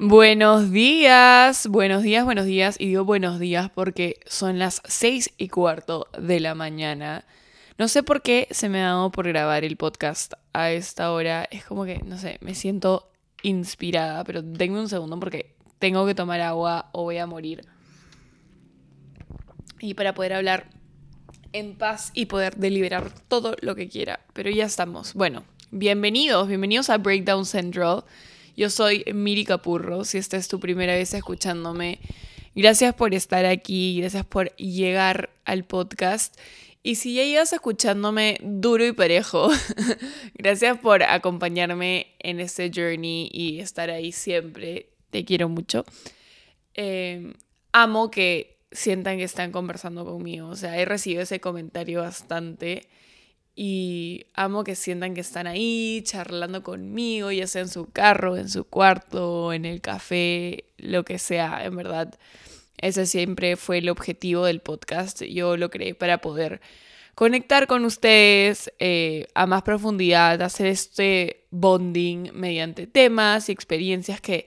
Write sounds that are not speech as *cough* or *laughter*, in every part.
Buenos días, buenos días, buenos días. Y digo buenos días porque son las seis y cuarto de la mañana. No sé por qué se me ha dado por grabar el podcast a esta hora. Es como que, no sé, me siento inspirada, pero denme un segundo porque tengo que tomar agua o voy a morir. Y para poder hablar en paz y poder deliberar todo lo que quiera. Pero ya estamos. Bueno, bienvenidos, bienvenidos a Breakdown Central. Yo soy Miri Capurro, si esta es tu primera vez escuchándome. Gracias por estar aquí, gracias por llegar al podcast. Y si ya llegas escuchándome duro y parejo, *laughs* gracias por acompañarme en este journey y estar ahí siempre. Te quiero mucho. Eh, amo que sientan que están conversando conmigo. O sea, he recibido ese comentario bastante y amo que sientan que están ahí charlando conmigo, ya sea en su carro, en su cuarto, en el café, lo que sea, en verdad. Ese siempre fue el objetivo del podcast. Yo lo creé para poder conectar con ustedes eh, a más profundidad, hacer este bonding mediante temas y experiencias que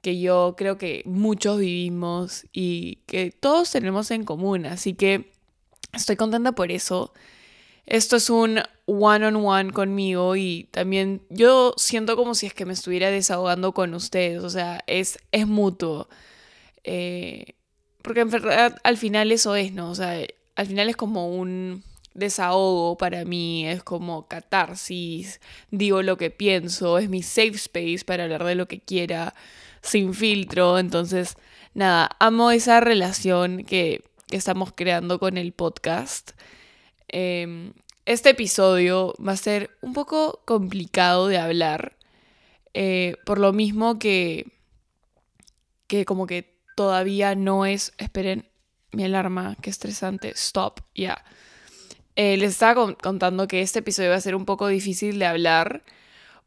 que yo creo que muchos vivimos y que todos tenemos en común. Así que estoy contenta por eso. Esto es un one-on-one conmigo y también yo siento como si es que me estuviera desahogando con ustedes. O sea, es, es mutuo. Eh, porque en verdad al final eso es, ¿no? O sea, al final es como un desahogo para mí, es como catarsis, digo lo que pienso, es mi safe space para hablar de lo que quiera sin filtro. Entonces, nada, amo esa relación que, estamos creando con el podcast. Em, este episodio va a ser un poco complicado de hablar, eh, por lo mismo que, que como que todavía no es, esperen, mi alarma, qué estresante, stop, ya. Eh, les estaba contando que este episodio va a ser un poco difícil de hablar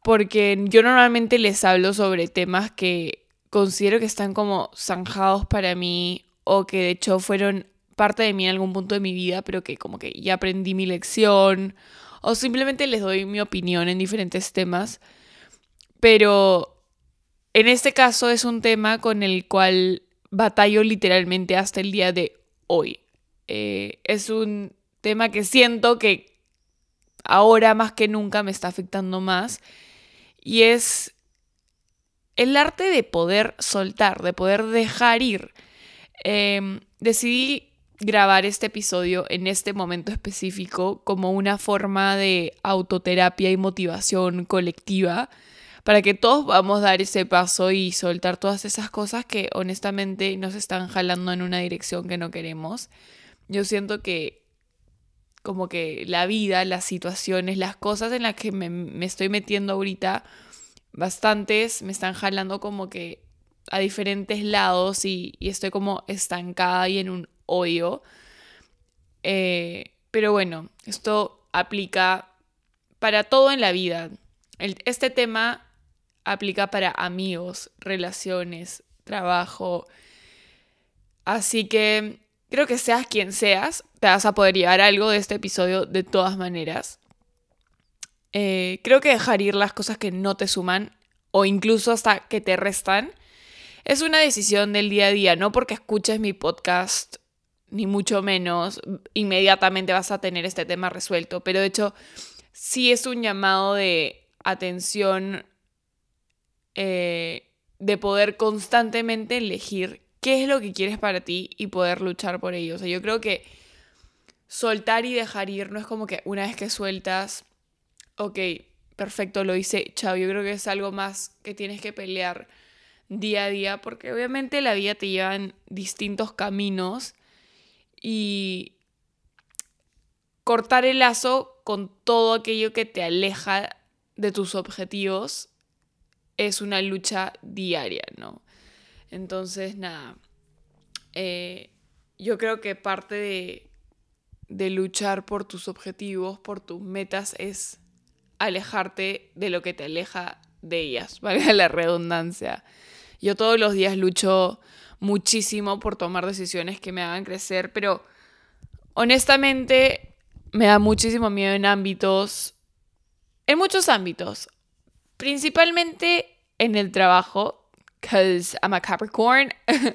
porque yo normalmente les hablo sobre temas que considero que están como zanjados para mí o que de hecho fueron parte de mí en algún punto de mi vida, pero que como que ya aprendí mi lección o simplemente les doy mi opinión en diferentes temas. Pero en este caso es un tema con el cual batallo literalmente hasta el día de hoy. Eh, es un tema que siento que ahora más que nunca me está afectando más y es el arte de poder soltar, de poder dejar ir. Em, decidí grabar este episodio en este momento específico como una forma de autoterapia y motivación colectiva para que todos vamos a dar ese paso y soltar todas esas cosas que honestamente nos están jalando en una dirección que no queremos. Yo siento que como que la vida, las situaciones, las cosas en las que me, me estoy metiendo ahorita bastantes me están jalando como que a diferentes lados y, estoy como estancada y en un hoyo. Eh, pero bueno, esto aplica para todo en la vida. este tema aplica para amigos, relaciones, trabajo. Así que creo que seas quien seas, te vas a poder llevar algo de este episodio de todas maneras. Eh, creo que dejar ir las cosas que no te suman o incluso hasta que te restan es una decisión del día a día, no porque escuches mi podcast ni mucho menos inmediatamente vas a tener este tema resuelto, pero de hecho sí es un llamado de atención eh, de poder constantemente elegir qué es lo que quieres para ti y poder luchar por ello. O sea, yo creo que soltar y dejar ir no es como que una vez que sueltas ok, perfecto, lo hice, chao. Yo creo que es algo más que tienes que pelear día a día, porque obviamente la vida te lleva en distintos caminos y cortar el lazo con todo aquello que te aleja de tus objetivos es una lucha diaria, ¿no? Entonces, nada, eh, yo creo que parte de, de luchar por tus objetivos, por tus metas, es alejarte de lo que te aleja de ellas, *laughs* valga la redundancia. Yo todos los días lucho muchísimo por tomar decisiones que me hagan crecer, pero honestamente me da muchísimo miedo en ámbitos, en muchos ámbitos, principalmente en el trabajo. because I'm a Capricorn. *laughs*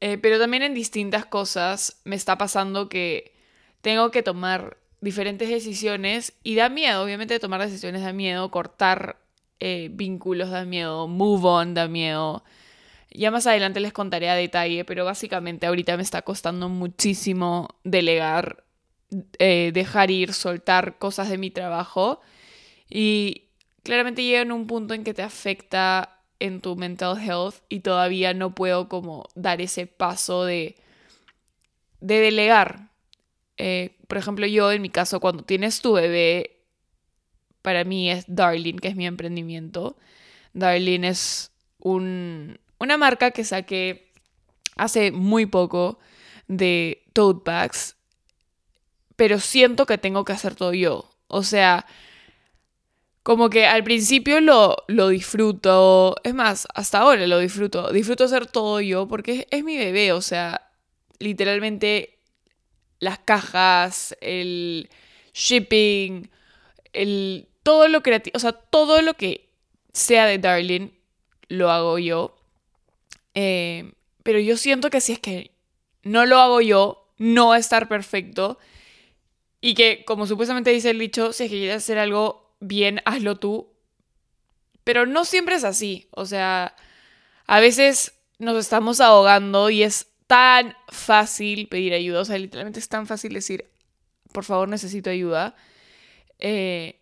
Eh, pero también en distintas cosas me está pasando que tengo que tomar diferentes decisiones y da miedo, obviamente tomar decisiones da miedo, cortar eh, vínculos da miedo, move on da miedo. Ya más adelante les contaré a detalle, pero básicamente ahorita me está costando muchísimo delegar, eh, dejar ir, soltar cosas de mi trabajo. Y claramente llega en un punto en que te afecta en tu mental health y todavía no puedo como dar ese paso de, de delegar. Eh, por ejemplo, yo en mi caso, cuando tienes tu bebé, para mí es Darling, que es mi emprendimiento. Darling es un, una marca que saqué hace muy poco de tote bags, pero siento que tengo que hacer todo yo. O sea, como que al principio lo, lo disfruto, es más, hasta ahora lo disfruto, disfruto hacer todo yo porque es, mi bebé, o sea, literalmente las cajas, el shipping, el, todo lo creativo, o sea, todo lo que sea de Darling lo hago yo. Eh, pero yo siento que si es que no lo hago yo, no va a estar perfecto. Y que, como supuestamente dice el dicho, si es que quieres hacer algo bien, hazlo tú. Pero no siempre es así. O sea, a veces nos estamos ahogando y es tan fácil pedir ayuda. O sea, literalmente es tan fácil decir, por favor, necesito ayuda. Eh,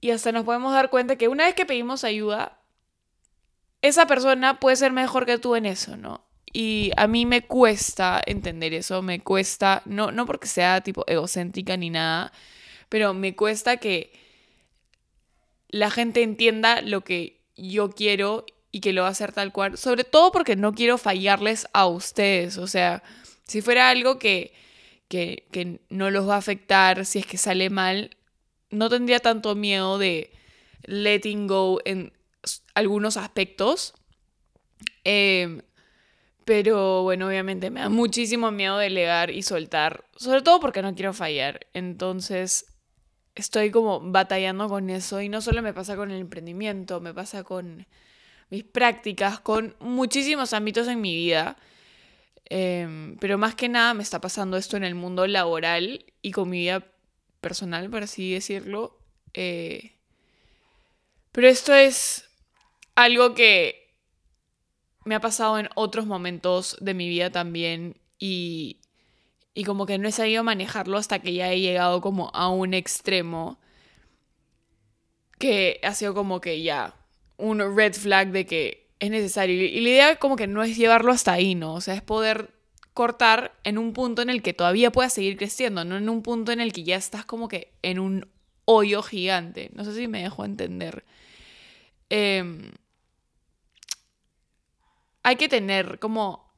y hasta nos podemos dar cuenta que una vez que pedimos ayuda, esa persona puede ser mejor que tú en eso, ¿no? Y a mí me cuesta entender eso, me cuesta, no, no porque sea tipo egocéntrica ni nada, pero me cuesta que la gente entienda lo que yo quiero y que lo va a hacer tal cual. Sobre todo porque no quiero fallarles a ustedes. O sea, si fuera algo que, que, que no los va a afectar si es que sale mal, no tendría tanto miedo de letting go en algunos aspectos. Em, pero bueno, obviamente me da muchísimo miedo delegar y soltar. Sobre todo porque no quiero fallar. Entonces, estoy como batallando con eso y no solo me pasa con el emprendimiento, me pasa con mis prácticas, con muchísimos ámbitos en mi vida. Em, pero más que nada me está pasando esto en el mundo laboral y con mi vida personal, por así decirlo. Eh, pero esto es algo que me ha pasado en otros momentos de mi vida también y y como que no he sabido manejarlo hasta que ya he llegado como a un extremo que ha sido como que ya un red flag de que es necesario. Y la idea como que no es llevarlo hasta ahí, ¿no? O sea, es poder cortar en un punto en el que todavía puedas seguir creciendo, no en un punto en el que ya estás como que en un hoyo gigante. No sé si me dejo entender. Em, hay que tener como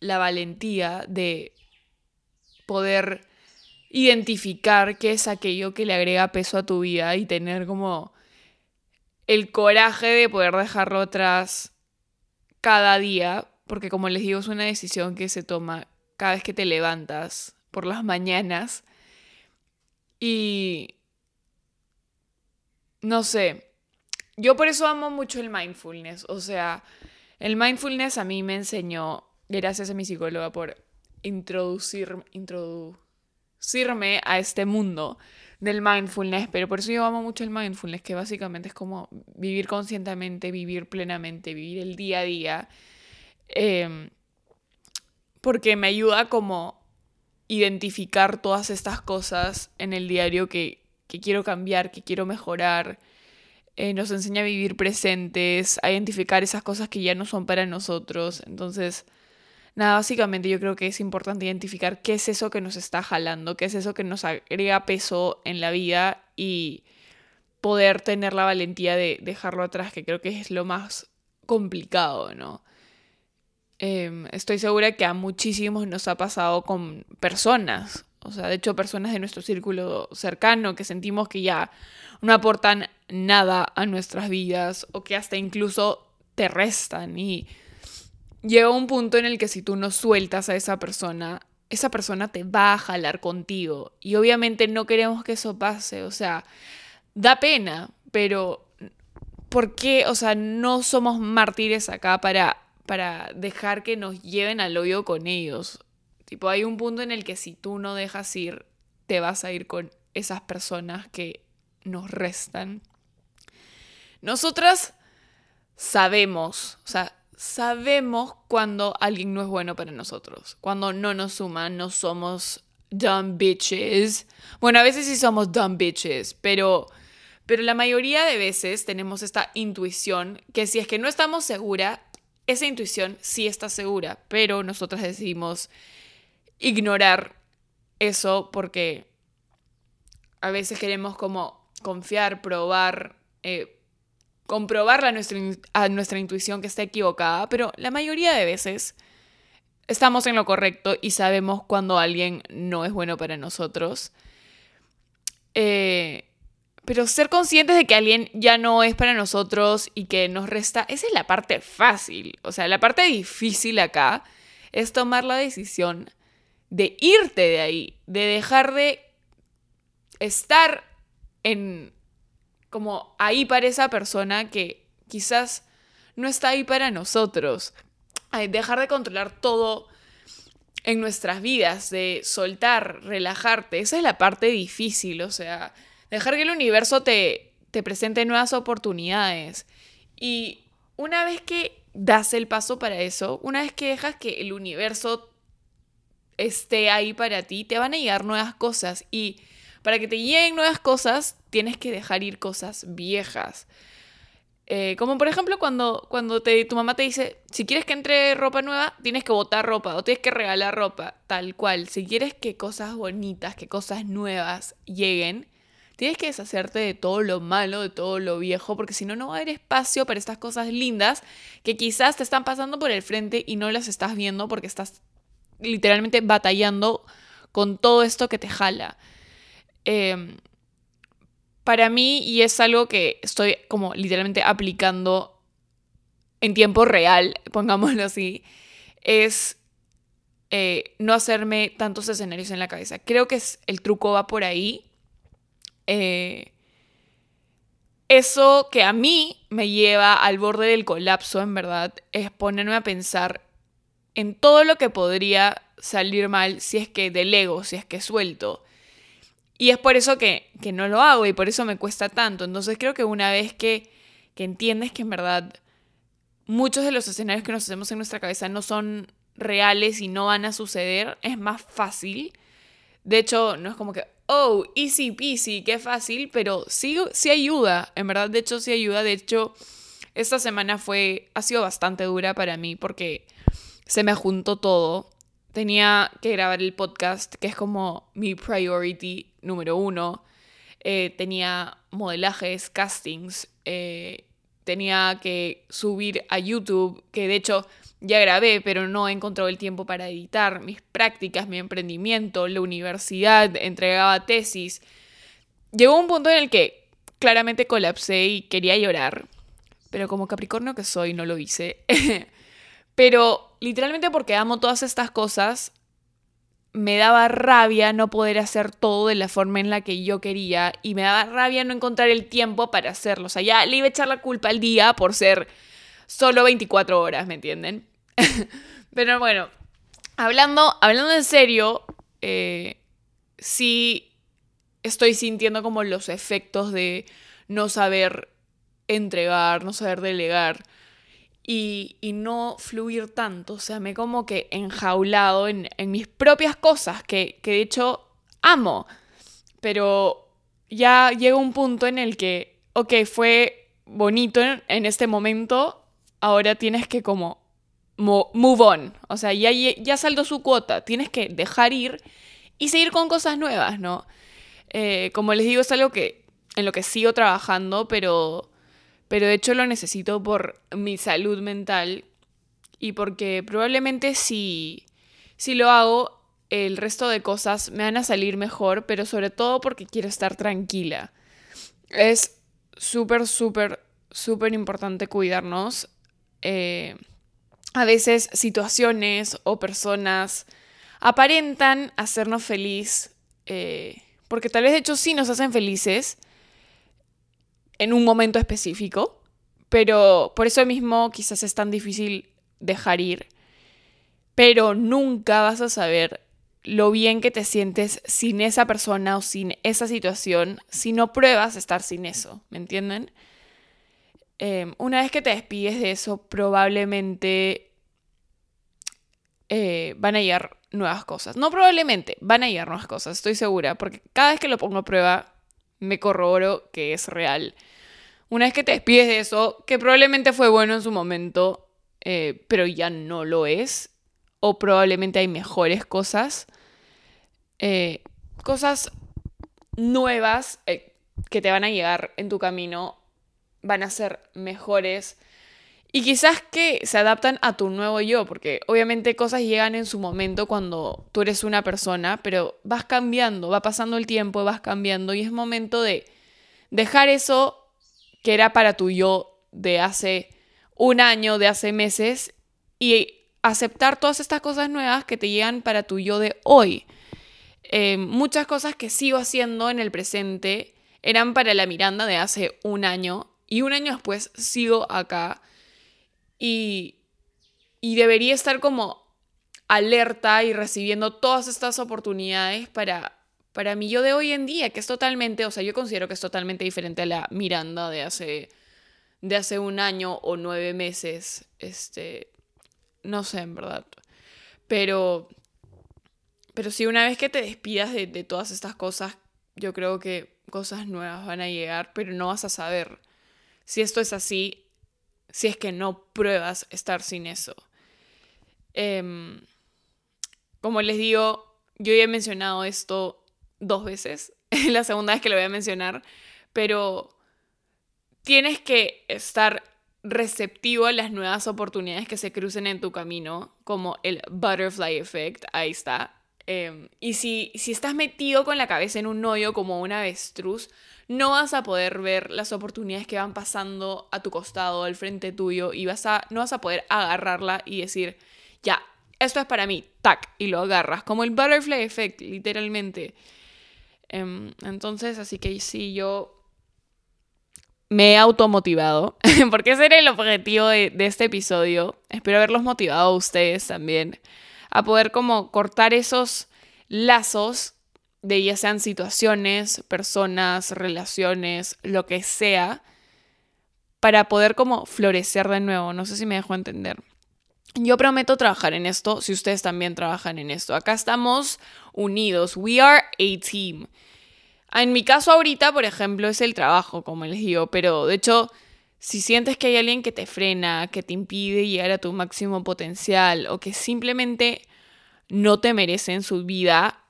la valentía de poder identificar qué es aquello que le agrega peso a tu vida y tener como el coraje de poder dejarlo atrás cada día, porque como les digo, es una decisión que se toma cada vez que te levantas por las mañanas. Y no sé, yo por eso amo mucho el mindfulness, o sea, el mindfulness a mí me enseñó, gracias a mi psicóloga por introducir, introducirme a este mundo del mindfulness, pero por eso yo amo mucho el mindfulness, que básicamente es como vivir conscientemente, vivir plenamente, vivir el día a día, em, porque me ayuda como identificar todas estas cosas en el diario que, quiero cambiar, que quiero mejorar. Eh, nos enseña a vivir presentes, a identificar esas cosas que ya no son para nosotros. Entonces, Nada, básicamente yo creo que es importante identificar qué es eso que nos está jalando, qué es eso que nos agrega peso en la vida y poder tener la valentía de dejarlo atrás, que creo que es lo más complicado, ¿no? Em, estoy segura que a muchísimos nos ha pasado con personas, o sea, de hecho personas de nuestro círculo cercano que sentimos que ya no aportan nada a nuestras vidas o que hasta incluso te restan y llega un punto en el que si tú no sueltas a esa persona, esa persona te va a jalar contigo. Y obviamente no queremos que eso pase. O sea, da pena, pero ¿por qué? O sea, no somos mártires acá para, para dejar que nos lleven al hoyo con ellos. Tipo, hay un punto en el que si tú no dejas ir, te vas a ir con esas personas que nos restan. Nosotras sabemos, o sea, sabemos cuando alguien no es bueno para nosotros, cuando no nos suma, no somos dumb bitches. Bueno, a veces sí somos dumb bitches, pero, pero la mayoría de veces tenemos esta intuición que si es que no estamos segura, esa intuición sí está segura, pero nosotras decidimos ignorar eso porque a veces queremos como confiar, probar, eh, comprobar a nuestra, a nuestra intuición que está equivocada, pero la mayoría de veces estamos en lo correcto y sabemos cuando alguien no es bueno para nosotros. Eh, pero ser conscientes de que alguien ya no es para nosotros y que nos resta, esa es la parte fácil. O sea, la parte difícil acá es tomar la decisión de irte de ahí, de dejar de estar en como ahí para esa persona que quizás no está ahí para nosotros. dejar de controlar todo en nuestras vidas, de soltar, relajarte. Esa es la parte difícil, o sea, dejar que el universo te, te presente nuevas oportunidades. Y una vez que das el paso para eso, una vez que dejas que el universo esté ahí para ti, te van a llegar nuevas cosas. Y para que te lleguen nuevas cosas, tienes que dejar ir cosas viejas. Eh, como por ejemplo cuando, cuando te, tu mamá te dice, si quieres que entre ropa nueva, tienes que botar ropa o tienes que regalar ropa, tal cual. Si quieres que cosas bonitas, que cosas nuevas lleguen, tienes que deshacerte de todo lo malo, de todo lo viejo, porque si no, no va a haber espacio para estas cosas lindas que quizás te están pasando por el frente y no las estás viendo porque estás literalmente batallando con todo esto que te jala. Em, para mí, y es algo que estoy como literalmente aplicando en tiempo real, *laughs* pongámoslo así, es eh, no hacerme tantos escenarios en la cabeza. Creo que es, el truco va por ahí. Eh, eso que a mí me lleva al borde del colapso, en verdad, es ponerme a pensar en todo lo que podría salir mal si es que delego, si es que suelto. Y es por eso que, no lo hago y por eso me cuesta tanto. Entonces creo que una vez que, que entiendes que en verdad muchos de los escenarios que nos hacemos en nuestra cabeza no son reales y no van a suceder, es más fácil. De hecho, no es como que, oh, easy peasy, qué fácil, pero sí, sí ayuda, en verdad, de hecho sí ayuda. De hecho, esta semana fue, ha sido bastante dura para mí porque se me juntó todo. Tenía que grabar el podcast, que es como mi priority número uno. Eh, tenía modelajes, castings. Eh, tenía que subir a YouTube, que de hecho ya grabé, pero no he encontrado el tiempo para editar. Mis prácticas, mi emprendimiento, la universidad, entregaba tesis. Llegó un punto en el que claramente colapsé y quería llorar. Pero como Capricornio que soy, no lo hice. *laughs* pero literalmente porque amo todas estas cosas, me daba rabia no poder hacer todo de la forma en la que yo quería y me daba rabia no encontrar el tiempo para hacerlo. O sea, ya le iba a echar la culpa al día por ser solo 24 horas, ¿me entienden? *laughs* Pero bueno, hablando, hablando en serio, eh, sí estoy sintiendo como los efectos de no saber entregar, no saber delegar y, no fluir tanto. O sea, me como que enjaulado en, mis propias cosas, que, de hecho amo. Pero ya llega un punto en el que, ok, fue bonito en, este momento, ahora tienes que como move on. O sea, ya, ya saldó su cuota, tienes que dejar ir y seguir con cosas nuevas, ¿no? Eh, como les digo, es algo que en lo que sigo trabajando, pero pero de hecho lo necesito por mi salud mental y porque probablemente si, si lo hago, el resto de cosas me van a salir mejor, pero sobre todo porque quiero estar tranquila. Es súper, súper, súper importante cuidarnos. Eh, a veces situaciones o personas aparentan hacernos feliz, eh, porque tal vez de hecho sí nos hacen felices, en un momento específico, pero por eso mismo quizás es tan difícil dejar ir. Pero nunca vas a saber lo bien que te sientes sin esa persona o sin esa situación si no pruebas estar sin eso, ¿me entienden? Em, una vez que te despides de eso, probablemente eh, van a llegar nuevas cosas. No probablemente, van a llegar nuevas cosas, estoy segura, porque cada vez que lo pongo a prueba, me corroboro que es real. Una vez que te despides de eso, que probablemente fue bueno en su momento, eh, pero ya no lo es, o probablemente hay mejores cosas, eh, cosas nuevas eh, que te van a llegar en tu camino, van a ser mejores y quizás que se adaptan a tu nuevo yo, porque obviamente cosas llegan en su momento cuando tú eres una persona, pero vas cambiando, va pasando el tiempo, vas cambiando y es momento de dejar eso que era para tu yo de hace un año, de hace meses y aceptar todas estas cosas nuevas que te llegan para tu yo de hoy. Eh, muchas cosas que sigo haciendo en el presente eran para la Miranda de hace un año y un año después sigo acá y, y debería estar como alerta y recibiendo todas estas oportunidades para, para mí yo de hoy en día, que es totalmente, o sea, yo considero que es totalmente diferente a la Miranda de hace, de hace un año o nueve meses. Este, no sé, en verdad. Pero, pero sí, una vez que te despidas de, de todas estas cosas, yo creo que cosas nuevas van a llegar, pero no vas a saber si esto es así, si es que no pruebas estar sin eso. Em, como les digo, yo ya he mencionado esto dos veces, *laughs* la segunda vez que lo voy a mencionar, pero tienes que estar receptivo a las nuevas oportunidades que se crucen en tu camino, como el butterfly effect, ahí está. Em, y si, si estás metido con la cabeza en un hoyo como una avestruz, no vas a poder ver las oportunidades que van pasando a tu costado, al frente tuyo, y vas a, no vas a poder agarrarla y decir, ya, esto es para mí, tac, y lo agarras, como el butterfly effect, literalmente. Em, entonces, así que sí, yo me he automotivado, *laughs* porque ese era el objetivo de, este episodio. Espero haberlos motivado a ustedes también a poder como cortar esos lazos de ya sean situaciones, personas, relaciones, lo que sea, para poder como florecer de nuevo. No sé si me dejo entender. Yo prometo trabajar en esto si ustedes también trabajan en esto. Acá estamos unidos. We are a team. En mi caso ahorita, por ejemplo, es el trabajo, como les digo, pero de hecho, si sientes que hay alguien que te frena, que te impide llegar a tu máximo potencial o que simplemente no te merece en su vida,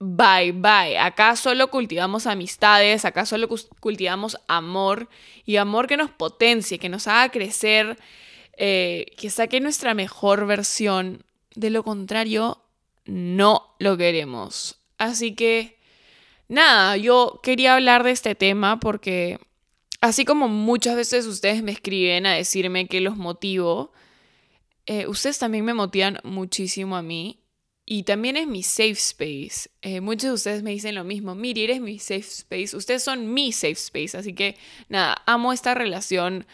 bye bye. Acá solo cultivamos amistades, acá solo cultivamos amor y amor que nos potencie, que nos haga crecer, eh, que saque nuestra mejor versión. De lo contrario, no lo queremos. Así que nada, yo quería hablar de este tema porque así como muchas veces ustedes me escriben a decirme que los motivo, eh, ustedes también me motivan muchísimo a mí y también es mi safe space. Eh, muchos de ustedes me dicen lo mismo, Miri, eres mi safe space, ustedes son mi safe space, así que nada, amo esta relación.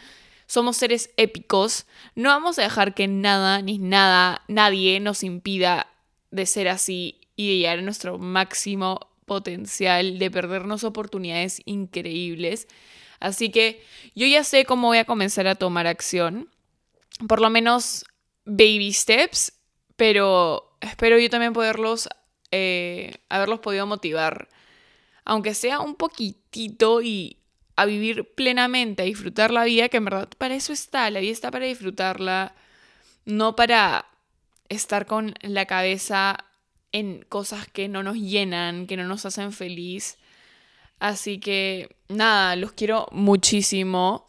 Somos seres épicos. No vamos a dejar que nada ni nada, nadie nos impida de ser así y de llegar a nuestro máximo potencial de perdernos oportunidades increíbles. Así que yo ya sé cómo voy a comenzar a tomar acción. Por lo menos baby steps, pero espero yo también poderlos, eh, haberlos podido motivar, aunque sea un poquitito y a vivir plenamente, a disfrutar la vida, que en verdad para eso está, la vida está para disfrutarla, no para estar con la cabeza en cosas que no nos llenan, que no nos hacen feliz. Así que nada, los quiero muchísimo.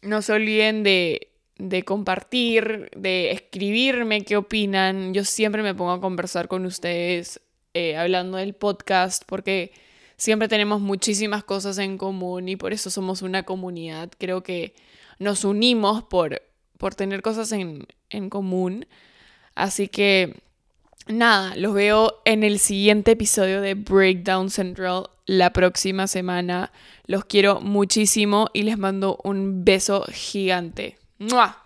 No se olviden de, de compartir, de escribirme qué opinan. Yo siempre me pongo a conversar con ustedes eh, hablando del podcast porque siempre tenemos muchísimas cosas en común y por eso somos una comunidad. Creo que nos unimos por, por tener cosas en, en común. Así que nada, los veo en el siguiente episodio de Breakdown Central la próxima semana. Los quiero muchísimo y les mando un beso gigante. ¡Mua!